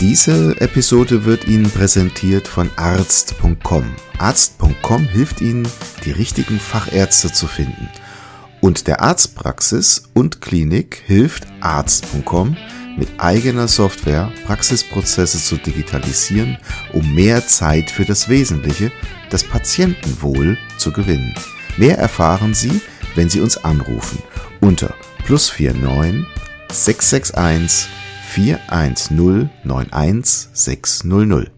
Diese Episode wird Ihnen präsentiert von arzt.com. Arzt.com hilft Ihnen, die richtigen Fachärzte zu finden. Und der Arztpraxis und Klinik hilft Arzt.com mit eigener Software Praxisprozesse zu digitalisieren, um mehr Zeit für das Wesentliche, das Patientenwohl, zu gewinnen. Mehr erfahren Sie, wenn Sie uns anrufen unter plus 49 661 410 91600.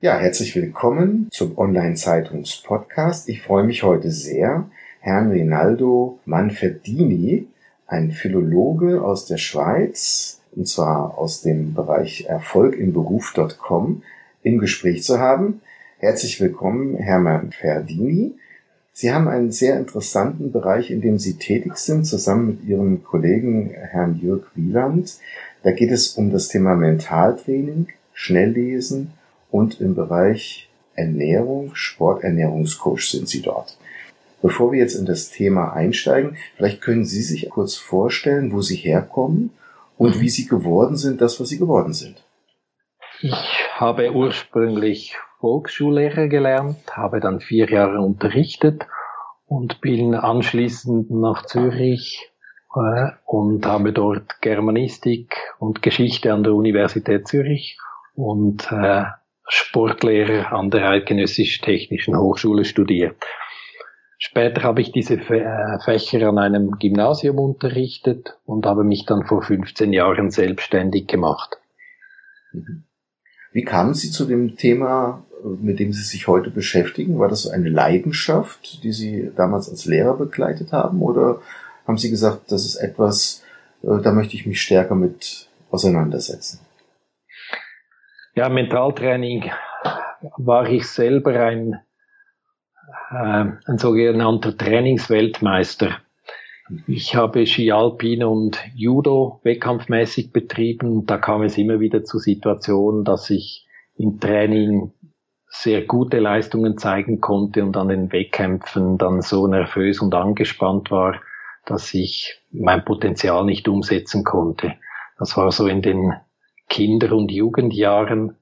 Ja, herzlich willkommen zum Online-Zeitungs-Podcast. Ich freue mich heute sehr, Herrn Rinaldo Manfredini, ein Philologe aus der Schweiz, und zwar aus dem Bereich Erfolg im Beruf.com, im Gespräch zu haben. Herzlich willkommen, Herr Manfredini. Sie haben einen sehr interessanten Bereich, in dem Sie tätig sind, zusammen mit Ihrem Kollegen Herrn Jörg Wieland. Da geht es um das Thema Mentaltraining, Schnelllesen und im Bereich Ernährung, Sporternährungscoach sind Sie dort. Bevor wir jetzt in das Thema einsteigen, vielleicht können Sie sich kurz vorstellen, wo Sie herkommen und wie Sie geworden sind, das, was Sie geworden sind. Ich habe ursprünglich Volksschullehrer gelernt, habe dann vier Jahre unterrichtet und bin anschließend nach Zürich äh, und habe dort Germanistik und Geschichte an der Universität Zürich und äh, Sportlehrer an der Eidgenössisch Technischen Hochschule studiert. Später habe ich diese äh, Fächer an einem Gymnasium unterrichtet und habe mich dann vor 15 Jahren selbstständig gemacht. Wie kamen Sie zu dem Thema, mit dem Sie sich heute beschäftigen? War das so eine Leidenschaft, die Sie damals als Lehrer begleitet haben? Oder haben Sie gesagt, das ist etwas, äh, da möchte ich mich stärker mit auseinandersetzen? Ja, Mentaltraining war ich selber ein, äh, ein sogenannter Trainingsweltmeister. Ich habe Ski Alpin und Judo wettkampfmäßig betrieben. Da kam es immer wieder zu Situationen, dass ich im Training sehr gute Leistungen zeigen konnte und an den Wettkämpfen dann so nervös und angespannt war, dass ich mein Potenzial nicht umsetzen konnte. Das war so in den Kinder- und Jugendjahren.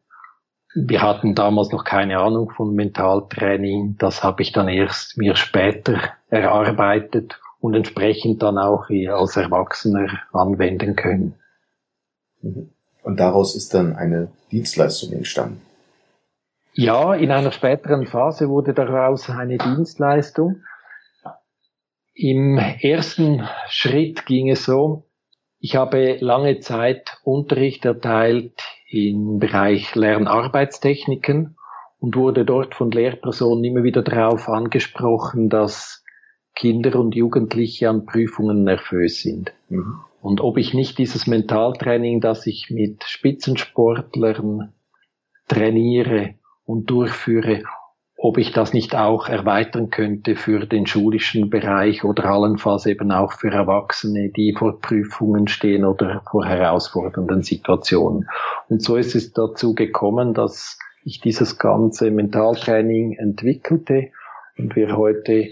Wir hatten damals noch keine Ahnung von Mentaltraining. Das habe ich dann erst mir später erarbeitet und entsprechend dann auch als Erwachsener anwenden können. Und daraus ist dann eine Dienstleistung entstanden. Ja, in einer späteren Phase wurde daraus eine Dienstleistung. Im ersten Schritt ging es so, ich habe lange Zeit Unterricht erteilt im Bereich Lernarbeitstechniken und wurde dort von Lehrpersonen immer wieder darauf angesprochen, dass Kinder und Jugendliche an Prüfungen nervös sind. Mhm. Und ob ich nicht dieses Mentaltraining, das ich mit Spitzensportlern trainiere und durchführe, ob ich das nicht auch erweitern könnte für den schulischen Bereich oder allenfalls eben auch für Erwachsene, die vor Prüfungen stehen oder vor herausfordernden Situationen. Und so ist es dazu gekommen, dass ich dieses ganze Mentaltraining entwickelte und wir heute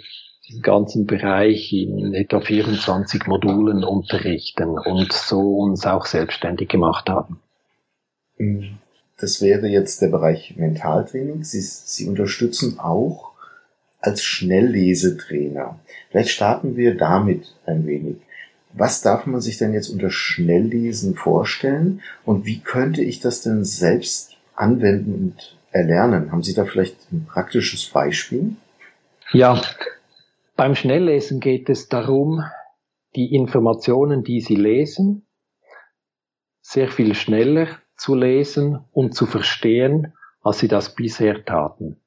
diesen ganzen Bereich in etwa 24 Modulen unterrichten und so uns auch selbstständig gemacht haben. Mhm. Das wäre jetzt der Bereich Mentaltraining. Sie, Sie unterstützen auch als Schnelllesetrainer. Vielleicht starten wir damit ein wenig. Was darf man sich denn jetzt unter Schnelllesen vorstellen und wie könnte ich das denn selbst anwenden und erlernen? Haben Sie da vielleicht ein praktisches Beispiel? Ja, beim Schnelllesen geht es darum, die Informationen, die Sie lesen, sehr viel schneller zu lesen und zu verstehen, als Sie das bisher taten.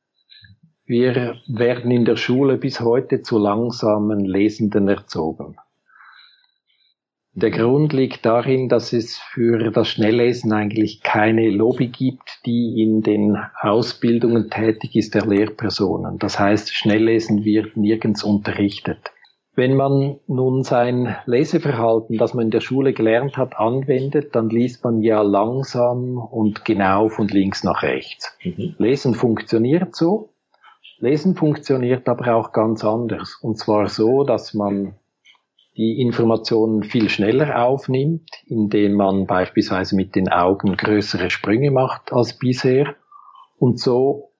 Wir werden in der Schule bis heute zu langsamen Lesenden erzogen. Der Grund liegt darin, dass es für das Schnelllesen eigentlich keine Lobby gibt, die in den Ausbildungen tätig ist der Lehrpersonen. Das heißt, Schnelllesen wird nirgends unterrichtet. Wenn man nun sein Leseverhalten, das man in der Schule gelernt hat, anwendet, dann liest man ja langsam und genau von links nach rechts. Mhm. Lesen funktioniert so. Lesen funktioniert aber auch ganz anders. Und zwar so, dass man die Informationen viel schneller aufnimmt, indem man beispielsweise mit den Augen größere Sprünge macht als bisher und so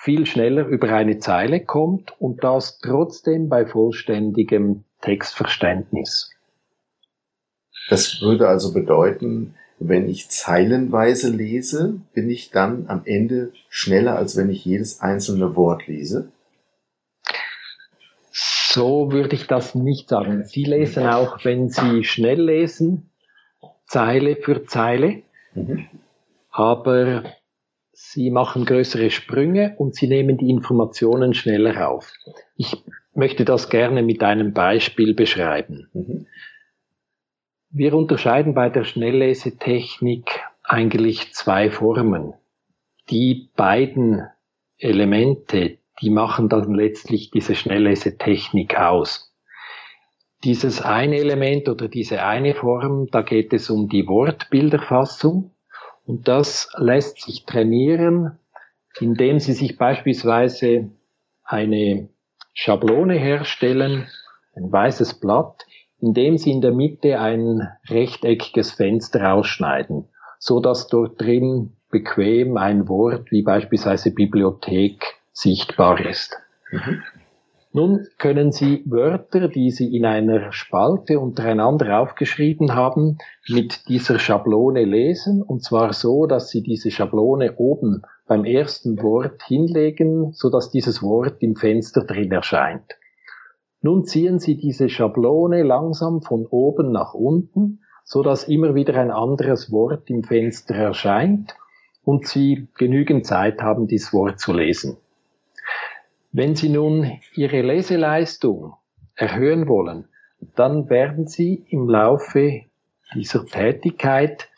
viel schneller über eine Zeile kommt und das trotzdem bei vollständigem Textverständnis. Das würde also bedeuten, wenn ich zeilenweise lese, bin ich dann am Ende schneller, als wenn ich jedes einzelne Wort lese? So würde ich das nicht sagen. Sie lesen auch, wenn Sie schnell lesen, Zeile für Zeile. Mhm. Aber Sie machen größere Sprünge und Sie nehmen die Informationen schneller auf. Ich möchte das gerne mit einem Beispiel beschreiben. Mhm. Wir unterscheiden bei der Schnelllesetechnik eigentlich zwei Formen. Die beiden Elemente, die machen dann letztlich diese Schnelllesetechnik aus. Dieses eine Element oder diese eine Form, da geht es um die Wortbilderfassung und das lässt sich trainieren, indem Sie sich beispielsweise eine Schablone herstellen, ein weißes Blatt, indem Sie in der Mitte ein rechteckiges Fenster ausschneiden, so dass dort drin bequem ein Wort wie beispielsweise Bibliothek sichtbar ist. Mhm. Nun können Sie Wörter, die Sie in einer Spalte untereinander aufgeschrieben haben, mit dieser Schablone lesen, und zwar so, dass Sie diese Schablone oben beim ersten Wort hinlegen, so dass dieses Wort im Fenster drin erscheint. Nun ziehen Sie diese Schablone langsam von oben nach unten, so dass immer wieder ein anderes Wort im Fenster erscheint und Sie genügend Zeit haben, dieses Wort zu lesen. Wenn Sie nun Ihre Leseleistung erhöhen wollen, dann werden Sie im Laufe dieser Tätigkeit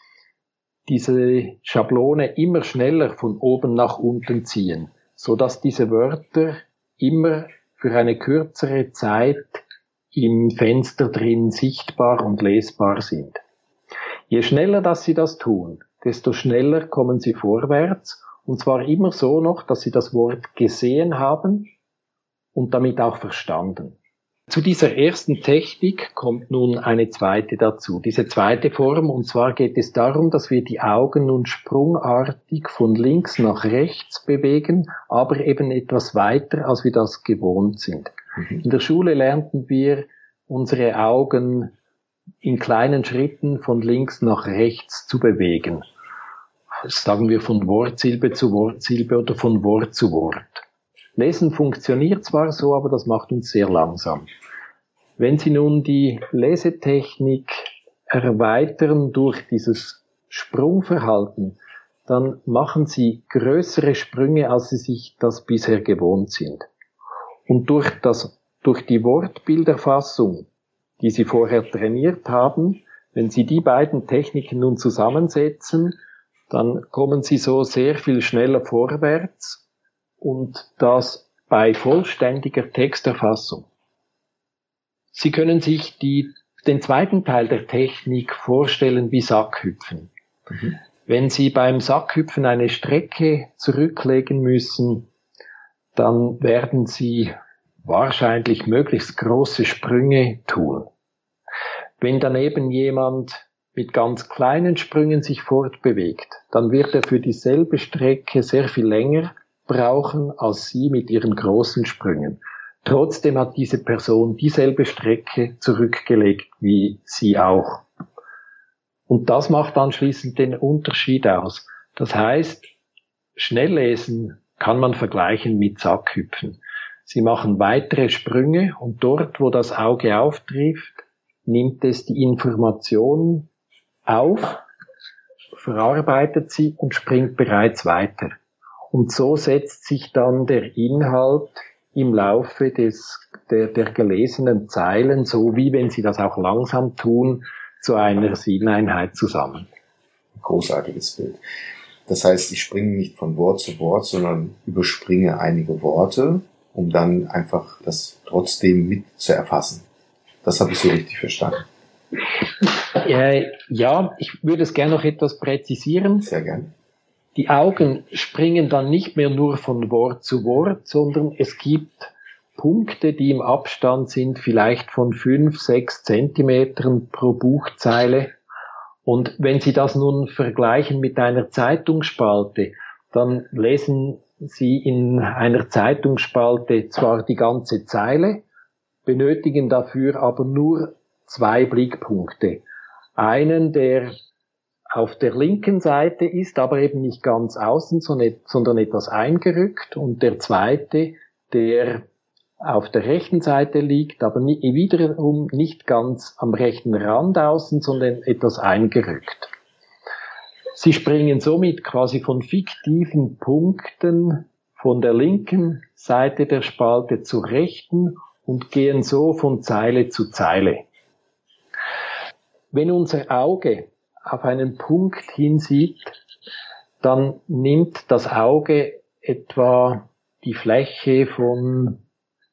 diese Schablone immer schneller von oben nach unten ziehen, so dass diese Wörter immer für eine kürzere Zeit im Fenster drin sichtbar und lesbar sind. Je schneller, dass Sie das tun, desto schneller kommen Sie vorwärts und zwar immer so noch, dass sie das Wort gesehen haben und damit auch verstanden. Zu dieser ersten Technik kommt nun eine zweite dazu. Diese zweite Form, und zwar geht es darum, dass wir die Augen nun sprungartig von links nach rechts bewegen, aber eben etwas weiter, als wir das gewohnt sind. Mhm. In der Schule lernten wir unsere Augen in kleinen Schritten von links nach rechts zu bewegen sagen wir von Wortsilbe zu Wortsilbe oder von Wort zu Wort. Lesen funktioniert zwar so, aber das macht uns sehr langsam. Wenn Sie nun die Lesetechnik erweitern durch dieses Sprungverhalten, dann machen Sie größere Sprünge, als Sie sich das bisher gewohnt sind. Und durch das, durch die Wortbilderfassung, die Sie vorher trainiert haben, wenn Sie die beiden Techniken nun zusammensetzen, dann kommen Sie so sehr viel schneller vorwärts und das bei vollständiger Texterfassung. Sie können sich die, den zweiten Teil der Technik vorstellen wie Sackhüpfen. Mhm. Wenn Sie beim Sackhüpfen eine Strecke zurücklegen müssen, dann werden Sie wahrscheinlich möglichst große Sprünge tun. Wenn daneben jemand mit ganz kleinen Sprüngen sich fortbewegt, dann wird er für dieselbe Strecke sehr viel länger brauchen als Sie mit Ihren großen Sprüngen. Trotzdem hat diese Person dieselbe Strecke zurückgelegt wie Sie auch. Und das macht anschließend den Unterschied aus. Das heißt, Schnelllesen kann man vergleichen mit Sackhüpfen. Sie machen weitere Sprünge und dort, wo das Auge auftrifft, nimmt es die Informationen auf, verarbeitet sie und springt bereits weiter. Und so setzt sich dann der Inhalt im Laufe des, der, der gelesenen Zeilen, so wie wenn Sie das auch langsam tun, zu einer Sinneinheit zusammen. Großartiges Bild. Das heißt, ich springe nicht von Wort zu Wort, sondern überspringe einige Worte, um dann einfach das trotzdem mit zu erfassen. Das habe ich so richtig verstanden. Äh, ja, ich würde es gerne noch etwas präzisieren. Sehr gern. Die Augen springen dann nicht mehr nur von Wort zu Wort, sondern es gibt Punkte, die im Abstand sind, vielleicht von fünf, sechs Zentimetern pro Buchzeile. Und wenn Sie das nun vergleichen mit einer Zeitungsspalte, dann lesen Sie in einer Zeitungsspalte zwar die ganze Zeile, benötigen dafür aber nur zwei Blickpunkte. Einen, der auf der linken Seite ist, aber eben nicht ganz außen, sondern etwas eingerückt und der zweite, der auf der rechten Seite liegt, aber wiederum nicht ganz am rechten Rand außen, sondern etwas eingerückt. Sie springen somit quasi von fiktiven Punkten von der linken Seite der Spalte zur rechten und gehen so von Zeile zu Zeile. Wenn unser Auge auf einen Punkt hinsieht, dann nimmt das Auge etwa die Fläche von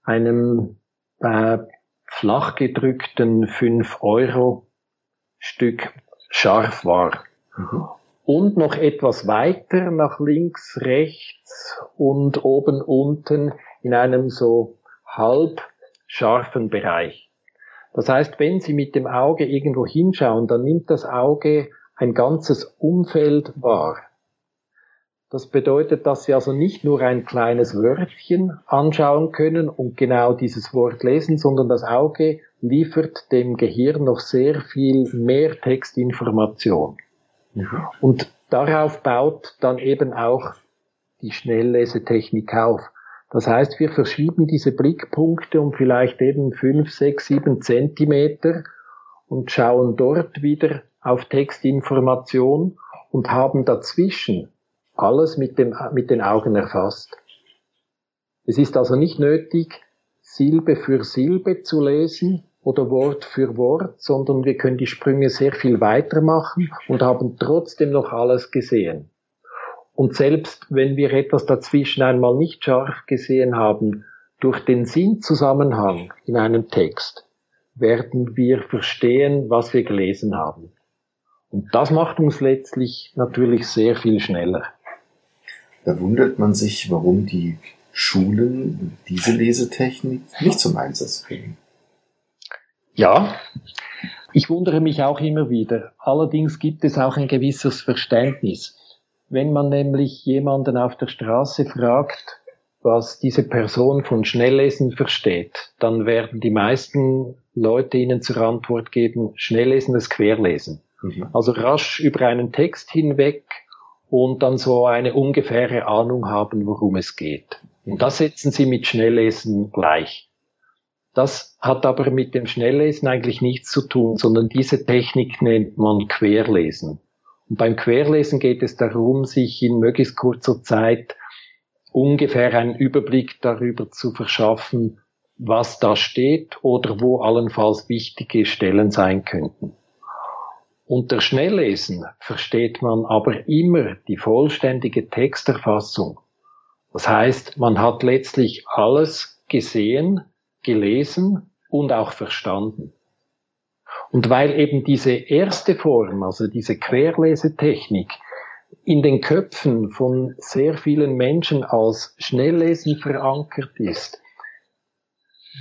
einem äh, flach gedrückten 5-Euro-Stück scharf war. Mhm. Und noch etwas weiter nach links, rechts und oben, unten in einem so halb scharfen Bereich. Das heißt, wenn Sie mit dem Auge irgendwo hinschauen, dann nimmt das Auge ein ganzes Umfeld wahr. Das bedeutet, dass Sie also nicht nur ein kleines Wörtchen anschauen können und genau dieses Wort lesen, sondern das Auge liefert dem Gehirn noch sehr viel mehr Textinformation. Und darauf baut dann eben auch die Schnelllesetechnik auf. Das heißt, wir verschieben diese Blickpunkte um vielleicht eben fünf, sechs, sieben Zentimeter und schauen dort wieder auf Textinformation und haben dazwischen alles mit, dem, mit den Augen erfasst. Es ist also nicht nötig, Silbe für Silbe zu lesen oder Wort für Wort, sondern wir können die Sprünge sehr viel weiter machen und haben trotzdem noch alles gesehen. Und selbst wenn wir etwas dazwischen einmal nicht scharf gesehen haben, durch den Sinnzusammenhang in einem Text werden wir verstehen, was wir gelesen haben. Und das macht uns letztlich natürlich sehr viel schneller. Da wundert man sich, warum die Schulen diese Lesetechnik nicht zum Einsatz bringen. Ja, ich wundere mich auch immer wieder. Allerdings gibt es auch ein gewisses Verständnis. Wenn man nämlich jemanden auf der Straße fragt, was diese Person von Schnelllesen versteht, dann werden die meisten Leute ihnen zur Antwort geben, Schnelllesen ist Querlesen. Mhm. Also rasch über einen Text hinweg und dann so eine ungefähre Ahnung haben, worum es geht. Und das setzen sie mit Schnelllesen gleich. Das hat aber mit dem Schnelllesen eigentlich nichts zu tun, sondern diese Technik nennt man Querlesen. Und beim Querlesen geht es darum, sich in möglichst kurzer Zeit ungefähr einen Überblick darüber zu verschaffen, was da steht oder wo allenfalls wichtige Stellen sein könnten. Unter Schnelllesen versteht man aber immer die vollständige Texterfassung. Das heißt, man hat letztlich alles gesehen, gelesen und auch verstanden. Und weil eben diese erste Form, also diese Querlesetechnik, in den Köpfen von sehr vielen Menschen als Schnelllesen verankert ist,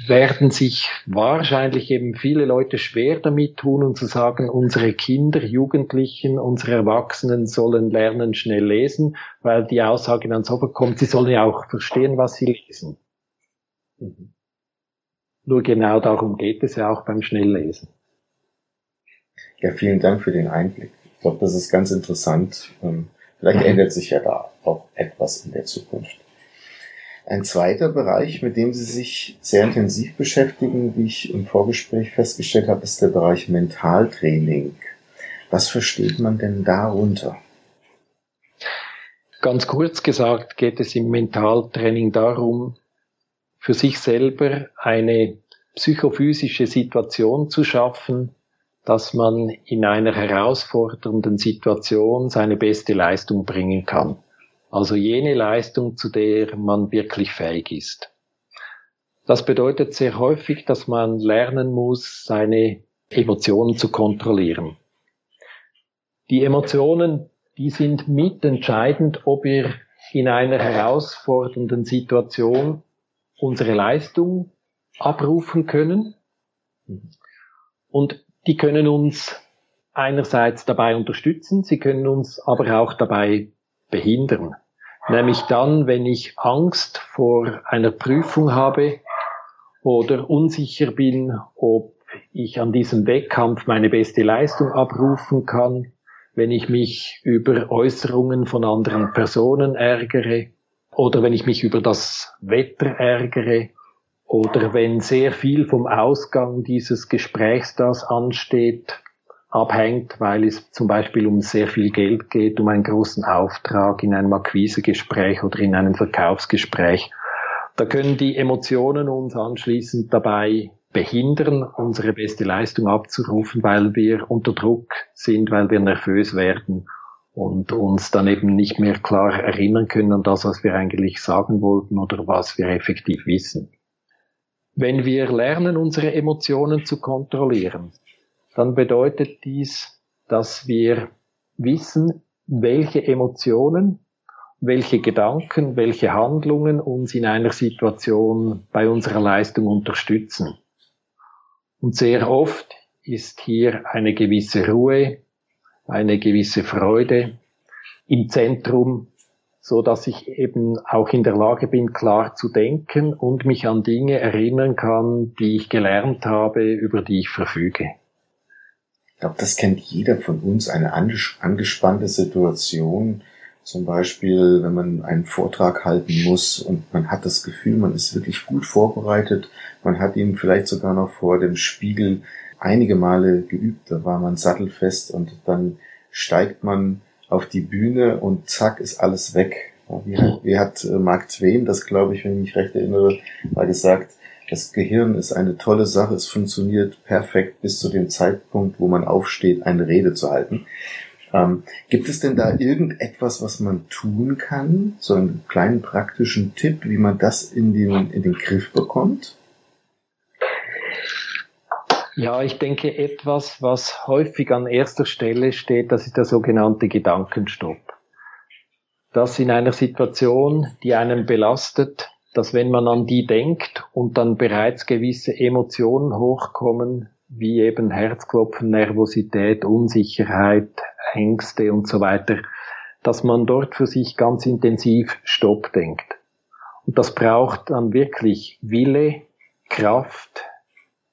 werden sich wahrscheinlich eben viele Leute schwer damit tun und zu sagen, unsere Kinder, Jugendlichen, unsere Erwachsenen sollen lernen, schnell lesen, weil die Aussage dann so bekommt, sie sollen ja auch verstehen, was sie lesen. Mhm. Nur genau darum geht es ja auch beim Schnelllesen. Ja, vielen Dank für den Einblick. Ich glaube, das ist ganz interessant. Ähm, vielleicht ändert sich ja da auch etwas in der Zukunft. Ein zweiter Bereich, mit dem Sie sich sehr intensiv beschäftigen, wie ich im Vorgespräch festgestellt habe, ist der Bereich Mentaltraining. Was versteht man denn darunter? Ganz kurz gesagt geht es im Mentaltraining darum, für sich selber eine psychophysische Situation zu schaffen, dass man in einer herausfordernden Situation seine beste Leistung bringen kann. Also jene Leistung, zu der man wirklich fähig ist. Das bedeutet sehr häufig, dass man lernen muss, seine Emotionen zu kontrollieren. Die Emotionen, die sind mitentscheidend, ob wir in einer herausfordernden Situation unsere Leistung abrufen können. Und die können uns einerseits dabei unterstützen, sie können uns aber auch dabei behindern. Nämlich dann, wenn ich Angst vor einer Prüfung habe oder unsicher bin, ob ich an diesem Wettkampf meine beste Leistung abrufen kann, wenn ich mich über Äußerungen von anderen Personen ärgere oder wenn ich mich über das Wetter ärgere oder wenn sehr viel vom Ausgang dieses Gesprächs, das ansteht, abhängt, weil es zum Beispiel um sehr viel Geld geht, um einen großen Auftrag in einem Akquisegespräch oder in einem Verkaufsgespräch. Da können die Emotionen uns anschließend dabei behindern, unsere beste Leistung abzurufen, weil wir unter Druck sind, weil wir nervös werden und uns dann eben nicht mehr klar erinnern können an das, was wir eigentlich sagen wollten oder was wir effektiv wissen. Wenn wir lernen, unsere Emotionen zu kontrollieren, dann bedeutet dies, dass wir wissen, welche Emotionen, welche Gedanken, welche Handlungen uns in einer Situation bei unserer Leistung unterstützen. Und sehr oft ist hier eine gewisse Ruhe, eine gewisse Freude im Zentrum, so dass ich eben auch in der Lage bin, klar zu denken und mich an Dinge erinnern kann, die ich gelernt habe, über die ich verfüge. Ich glaube, das kennt jeder von uns, eine angespannte Situation. Zum Beispiel, wenn man einen Vortrag halten muss und man hat das Gefühl, man ist wirklich gut vorbereitet. Man hat ihn vielleicht sogar noch vor dem Spiegel einige Male geübt. Da war man sattelfest und dann steigt man auf die Bühne und zack ist alles weg. Wie hat, wie hat äh, Mark Twain das, glaube ich, wenn ich mich recht erinnere, mal gesagt, das Gehirn ist eine tolle Sache, es funktioniert perfekt bis zu dem Zeitpunkt, wo man aufsteht, eine Rede zu halten. Ähm, gibt es denn da irgendetwas, was man tun kann? So einen kleinen praktischen Tipp, wie man das in den, in den Griff bekommt? Ja, ich denke, etwas, was häufig an erster Stelle steht, das ist der sogenannte Gedankenstopp. Dass in einer Situation, die einen belastet, dass wenn man an die denkt und dann bereits gewisse Emotionen hochkommen, wie eben Herzklopfen, Nervosität, Unsicherheit, Ängste und so weiter, dass man dort für sich ganz intensiv Stopp denkt. Und das braucht dann wirklich Wille, Kraft,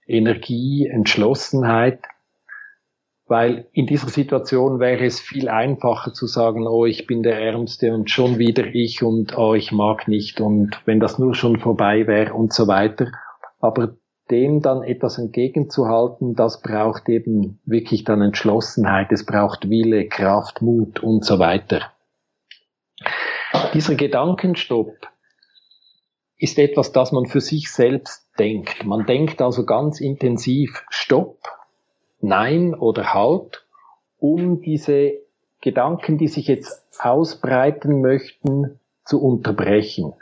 Energie, Entschlossenheit, weil in dieser Situation wäre es viel einfacher zu sagen, oh, ich bin der Ärmste und schon wieder ich und oh, ich mag nicht und wenn das nur schon vorbei wäre und so weiter. Aber dem dann etwas entgegenzuhalten, das braucht eben wirklich dann Entschlossenheit, es braucht Wille, Kraft, Mut und so weiter. Dieser Gedankenstopp ist etwas, das man für sich selbst denkt. Man denkt also ganz intensiv Stopp, Nein oder Halt, um diese Gedanken, die sich jetzt ausbreiten möchten, zu unterbrechen.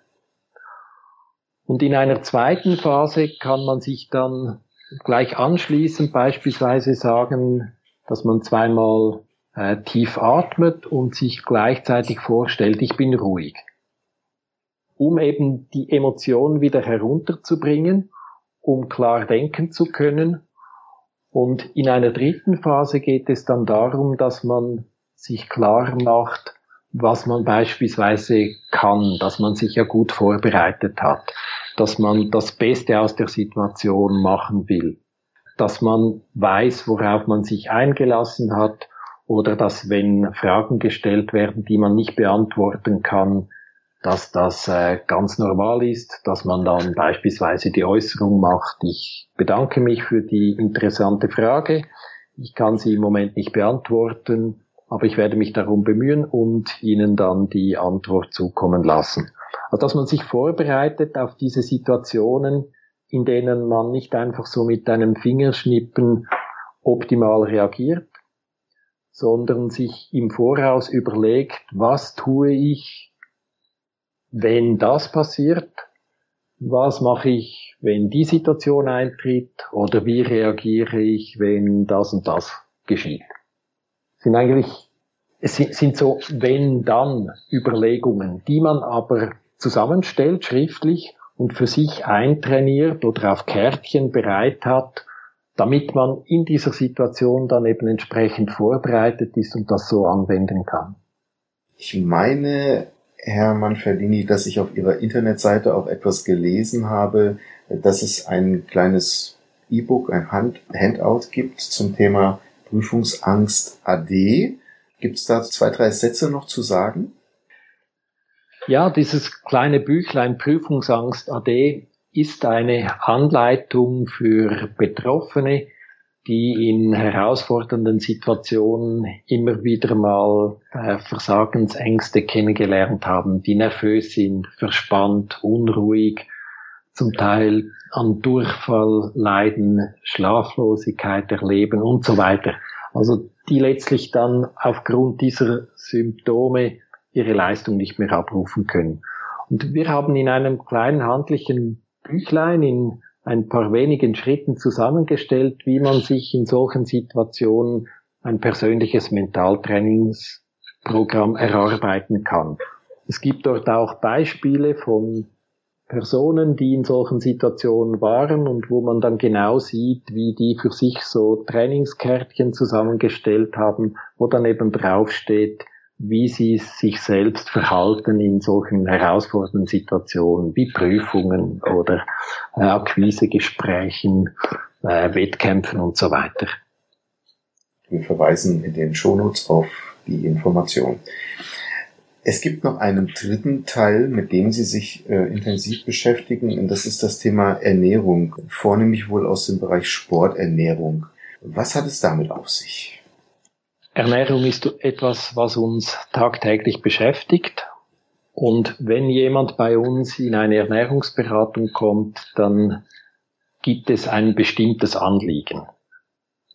Und in einer zweiten Phase kann man sich dann gleich anschließend beispielsweise sagen, dass man zweimal äh, tief atmet und sich gleichzeitig vorstellt, ich bin ruhig um eben die Emotionen wieder herunterzubringen, um klar denken zu können. Und in einer dritten Phase geht es dann darum, dass man sich klar macht, was man beispielsweise kann, dass man sich ja gut vorbereitet hat, dass man das Beste aus der Situation machen will, dass man weiß, worauf man sich eingelassen hat oder dass wenn Fragen gestellt werden, die man nicht beantworten kann, dass das äh, ganz normal ist, dass man dann beispielsweise die Äußerung macht, ich bedanke mich für die interessante Frage, ich kann sie im Moment nicht beantworten, aber ich werde mich darum bemühen und Ihnen dann die Antwort zukommen lassen. Also dass man sich vorbereitet auf diese Situationen, in denen man nicht einfach so mit einem Fingerschnippen optimal reagiert, sondern sich im Voraus überlegt, was tue ich, wenn das passiert, was mache ich, wenn die Situation eintritt oder wie reagiere ich, wenn das und das geschieht. Sind eigentlich, es sind, sind so wenn-dann Überlegungen, die man aber zusammenstellt schriftlich und für sich eintrainiert oder auf Kärtchen bereit hat, damit man in dieser Situation dann eben entsprechend vorbereitet ist und das so anwenden kann. Ich meine, Herr Manfredini, dass ich auf Ihrer Internetseite auch etwas gelesen habe, dass es ein kleines E-Book, ein Hand Handout gibt zum Thema Prüfungsangst AD. Gibt es da zwei, drei Sätze noch zu sagen? Ja, dieses kleine Büchlein Prüfungsangst AD ist eine Anleitung für Betroffene, die in herausfordernden Situationen immer wieder mal äh, Versagensängste kennengelernt haben, die nervös sind, verspannt, unruhig, zum Teil an Durchfall leiden, Schlaflosigkeit erleben und so weiter. Also die letztlich dann aufgrund dieser Symptome ihre Leistung nicht mehr abrufen können. Und wir haben in einem kleinen handlichen Büchlein in ein paar wenigen Schritten zusammengestellt, wie man sich in solchen Situationen ein persönliches Mentaltrainingsprogramm erarbeiten kann. Es gibt dort auch Beispiele von Personen, die in solchen Situationen waren und wo man dann genau sieht, wie die für sich so Trainingskärtchen zusammengestellt haben, wo dann eben draufsteht, wie sie sich selbst verhalten in solchen herausfordernden Situationen wie Prüfungen oder äh, Akquisegesprächen, äh, Wettkämpfen und so weiter. Wir verweisen in den Shownotes auf die Information. Es gibt noch einen dritten Teil, mit dem Sie sich äh, intensiv beschäftigen, und das ist das Thema Ernährung, vornehmlich wohl aus dem Bereich Sporternährung. Was hat es damit auf sich? Ernährung ist etwas, was uns tagtäglich beschäftigt. Und wenn jemand bei uns in eine Ernährungsberatung kommt, dann gibt es ein bestimmtes Anliegen.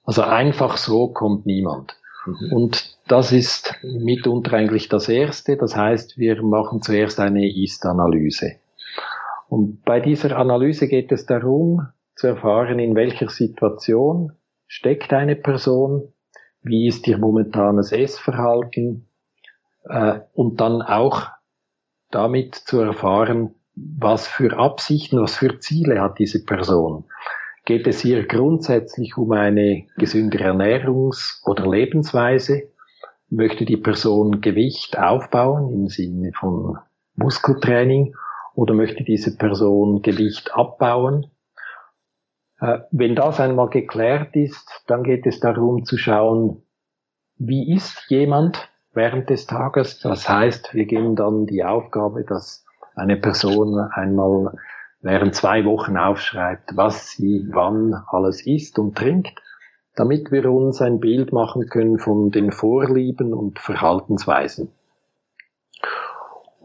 Also einfach so kommt niemand. Mhm. Und das ist mitunter eigentlich das Erste. Das heißt, wir machen zuerst eine Ist-Analyse. Und bei dieser Analyse geht es darum, zu erfahren, in welcher Situation steckt eine Person, wie ist ihr momentanes Essverhalten äh, und dann auch damit zu erfahren, was für Absichten, was für Ziele hat diese Person. Geht es ihr grundsätzlich um eine gesündere Ernährungs- oder Lebensweise? Möchte die Person Gewicht aufbauen im Sinne von Muskeltraining oder möchte diese Person Gewicht abbauen? Äh, wenn das einmal geklärt ist, dann geht es darum zu schauen, wie ist jemand während des Tages. Das heißt, wir geben dann die Aufgabe, dass eine Person einmal während zwei Wochen aufschreibt, was sie wann alles isst und trinkt, damit wir uns ein Bild machen können von den Vorlieben und Verhaltensweisen.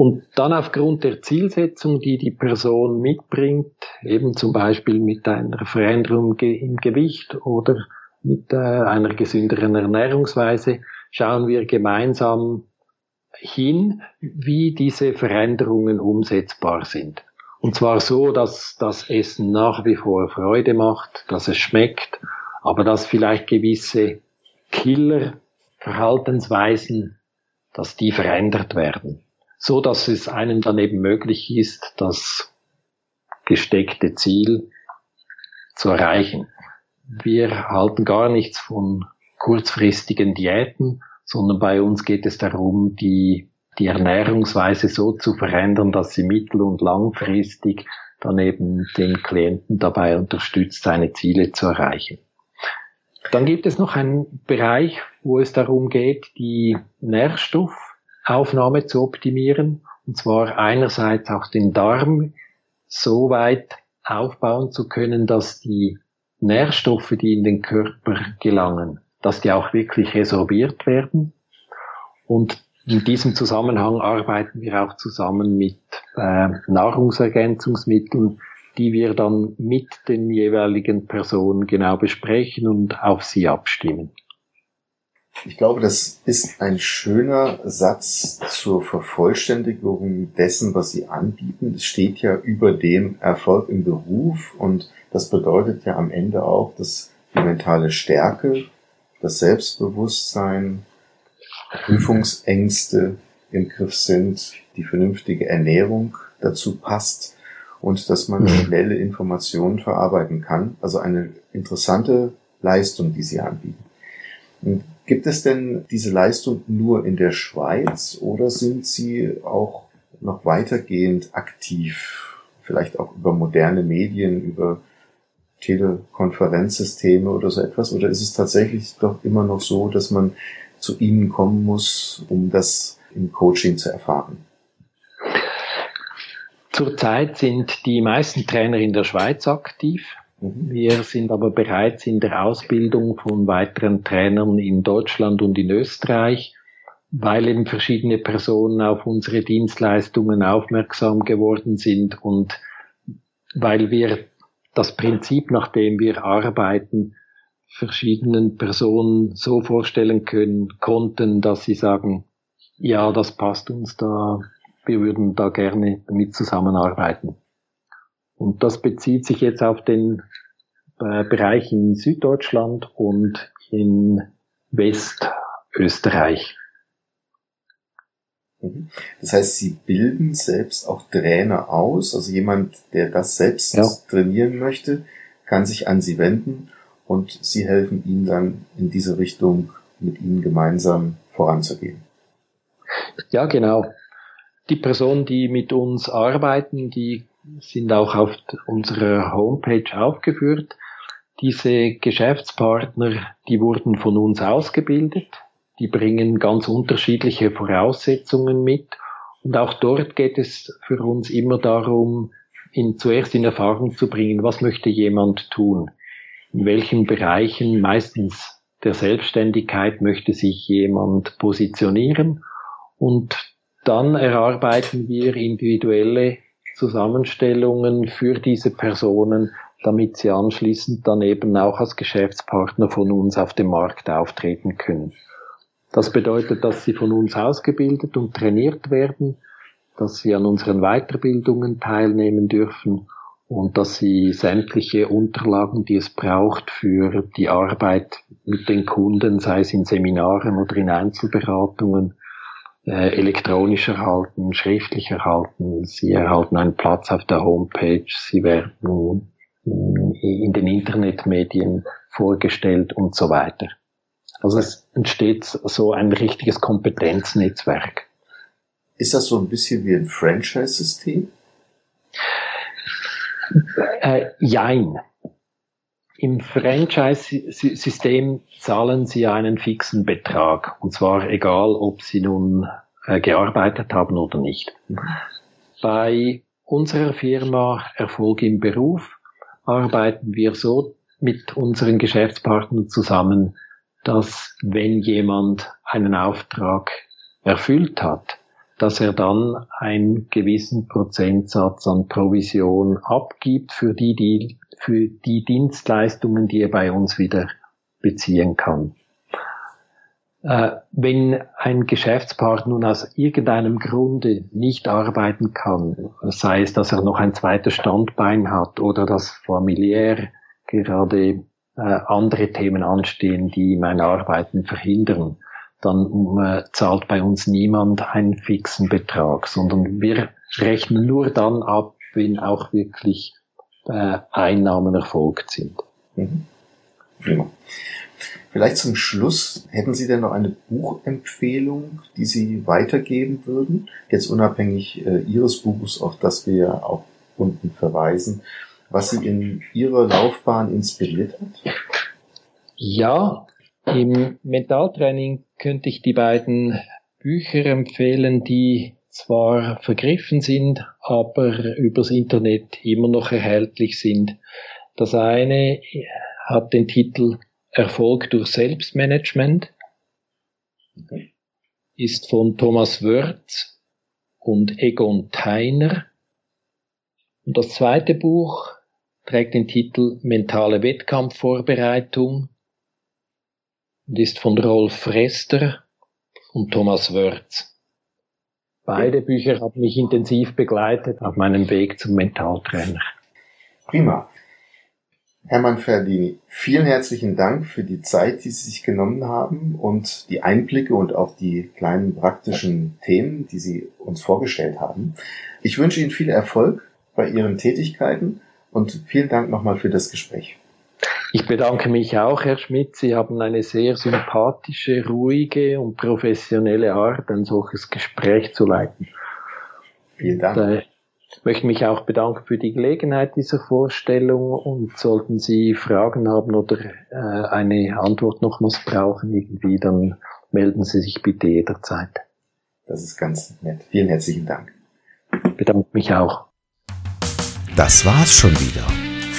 Und dann aufgrund der Zielsetzung, die die Person mitbringt, eben zum Beispiel mit einer Veränderung im Gewicht oder mit äh, einer gesünderen Ernährungsweise, schauen wir gemeinsam hin, wie diese Veränderungen umsetzbar sind. Und zwar so, dass das Essen nach wie vor Freude macht, dass es schmeckt, aber dass vielleicht gewisse Killer, Verhaltensweisen, dass die verändert werden so dass es einem dann eben möglich ist, das gesteckte Ziel zu erreichen. Wir halten gar nichts von kurzfristigen Diäten, sondern bei uns geht es darum, die, die Ernährungsweise so zu verändern, dass sie mittel- und langfristig dann eben den Klienten dabei unterstützt, seine Ziele zu erreichen. Dann gibt es noch einen Bereich, wo es darum geht, die Nährstoff Aufnahme zu optimieren. Und zwar einerseits auch den Darm so weit aufbauen zu können, dass die Nährstoffe, die in den Körper gelangen, dass die auch wirklich resorbiert werden. Und in diesem Zusammenhang arbeiten wir auch zusammen mit äh, Nahrungsergänzungsmitteln, die wir dann mit den jeweiligen Personen genau besprechen und auf sie abstimmen. Ich glaube, das ist ein schöner Satz zur Vervollständigung dessen, was Sie anbieten. Es steht ja über dem Erfolg im Beruf und das bedeutet ja am Ende auch, dass die mentale Stärke, das Selbstbewusstsein, Prüfungsängste im Griff sind, die vernünftige Ernährung dazu passt und dass man mhm. schnelle Informationen verarbeiten kann. Also eine interessante Leistung, die Sie anbieten. Gibt es denn diese Leistung nur in der Schweiz oder sind Sie auch noch weitergehend aktiv, vielleicht auch über moderne Medien, über Telekonferenzsysteme oder so etwas? Oder ist es tatsächlich doch immer noch so, dass man zu Ihnen kommen muss, um das im Coaching zu erfahren? Zurzeit sind die meisten Trainer in der Schweiz aktiv. Wir sind aber bereits in der Ausbildung von weiteren Trainern in Deutschland und in Österreich, weil eben verschiedene Personen auf unsere Dienstleistungen aufmerksam geworden sind und weil wir das Prinzip, nach dem wir arbeiten, verschiedenen Personen so vorstellen können, konnten, dass sie sagen, ja, das passt uns da, wir würden da gerne mit zusammenarbeiten. Und das bezieht sich jetzt auf den äh, Bereich in Süddeutschland und in Westösterreich. Mhm. Das heißt, Sie bilden selbst auch Trainer aus. Also jemand, der das selbst ja. trainieren möchte, kann sich an Sie wenden und Sie helfen ihm dann in diese Richtung mit Ihnen gemeinsam voranzugehen. Ja, genau. Die Personen, die mit uns arbeiten, die sind auch auf unserer Homepage aufgeführt. Diese Geschäftspartner, die wurden von uns ausgebildet. Die bringen ganz unterschiedliche Voraussetzungen mit. Und auch dort geht es für uns immer darum, in, zuerst in Erfahrung zu bringen, was möchte jemand tun? In welchen Bereichen, meistens der Selbstständigkeit, möchte sich jemand positionieren? Und dann erarbeiten wir individuelle Zusammenstellungen für diese Personen, damit sie anschließend dann eben auch als Geschäftspartner von uns auf dem Markt auftreten können. Das bedeutet, dass sie von uns ausgebildet und trainiert werden, dass sie an unseren Weiterbildungen teilnehmen dürfen und dass sie sämtliche Unterlagen, die es braucht für die Arbeit mit den Kunden, sei es in Seminaren oder in Einzelberatungen, elektronisch erhalten, schriftlich erhalten. Sie erhalten einen Platz auf der Homepage. Sie werden in den Internetmedien vorgestellt und so weiter. Also es entsteht so ein richtiges Kompetenznetzwerk. Ist das so ein bisschen wie ein Franchise-System? Äh, jein. Im Franchise-System zahlen Sie einen fixen Betrag. Und zwar egal, ob Sie nun äh, gearbeitet haben oder nicht. Bei unserer Firma Erfolg im Beruf arbeiten wir so mit unseren Geschäftspartnern zusammen, dass wenn jemand einen Auftrag erfüllt hat, dass er dann einen gewissen Prozentsatz an Provision abgibt für die, die für die Dienstleistungen, die er bei uns wieder beziehen kann. Äh, wenn ein Geschäftspartner nun aus irgendeinem Grunde nicht arbeiten kann, sei es, dass er noch ein zweites Standbein hat oder dass familiär gerade äh, andere Themen anstehen, die mein Arbeiten verhindern, dann äh, zahlt bei uns niemand einen fixen Betrag, sondern wir rechnen nur dann ab, wenn auch wirklich äh, Einnahmen erfolgt sind. Mhm. Prima. Vielleicht zum Schluss, hätten Sie denn noch eine Buchempfehlung, die Sie weitergeben würden? Jetzt unabhängig äh, Ihres Buches, auf das wir ja auch unten verweisen, was Sie in Ihrer Laufbahn inspiriert hat? Ja, im Mentaltraining könnte ich die beiden Bücher empfehlen, die zwar vergriffen sind, aber übers Internet immer noch erhältlich sind. Das eine hat den Titel Erfolg durch Selbstmanagement, ist von Thomas Wörth und Egon Theiner Und das zweite Buch trägt den Titel Mentale Wettkampfvorbereitung und ist von Rolf Rester und Thomas Wörz. Beide Bücher haben mich intensiv begleitet auf meinem Weg zum Mentaltrainer. Prima. Hermann Ferdini, vielen herzlichen Dank für die Zeit, die Sie sich genommen haben und die Einblicke und auch die kleinen praktischen Themen, die Sie uns vorgestellt haben. Ich wünsche Ihnen viel Erfolg bei Ihren Tätigkeiten und vielen Dank nochmal für das Gespräch. Ich bedanke mich auch, Herr Schmidt. Sie haben eine sehr sympathische, ruhige und professionelle Art, ein solches Gespräch zu leiten. Vielen Dank. Und, äh, ich möchte mich auch bedanken für die Gelegenheit dieser Vorstellung und sollten Sie Fragen haben oder äh, eine Antwort noch was brauchen irgendwie, dann melden Sie sich bitte jederzeit. Das ist ganz nett. Vielen herzlichen Dank. Ich bedanke mich auch. Das war's schon wieder.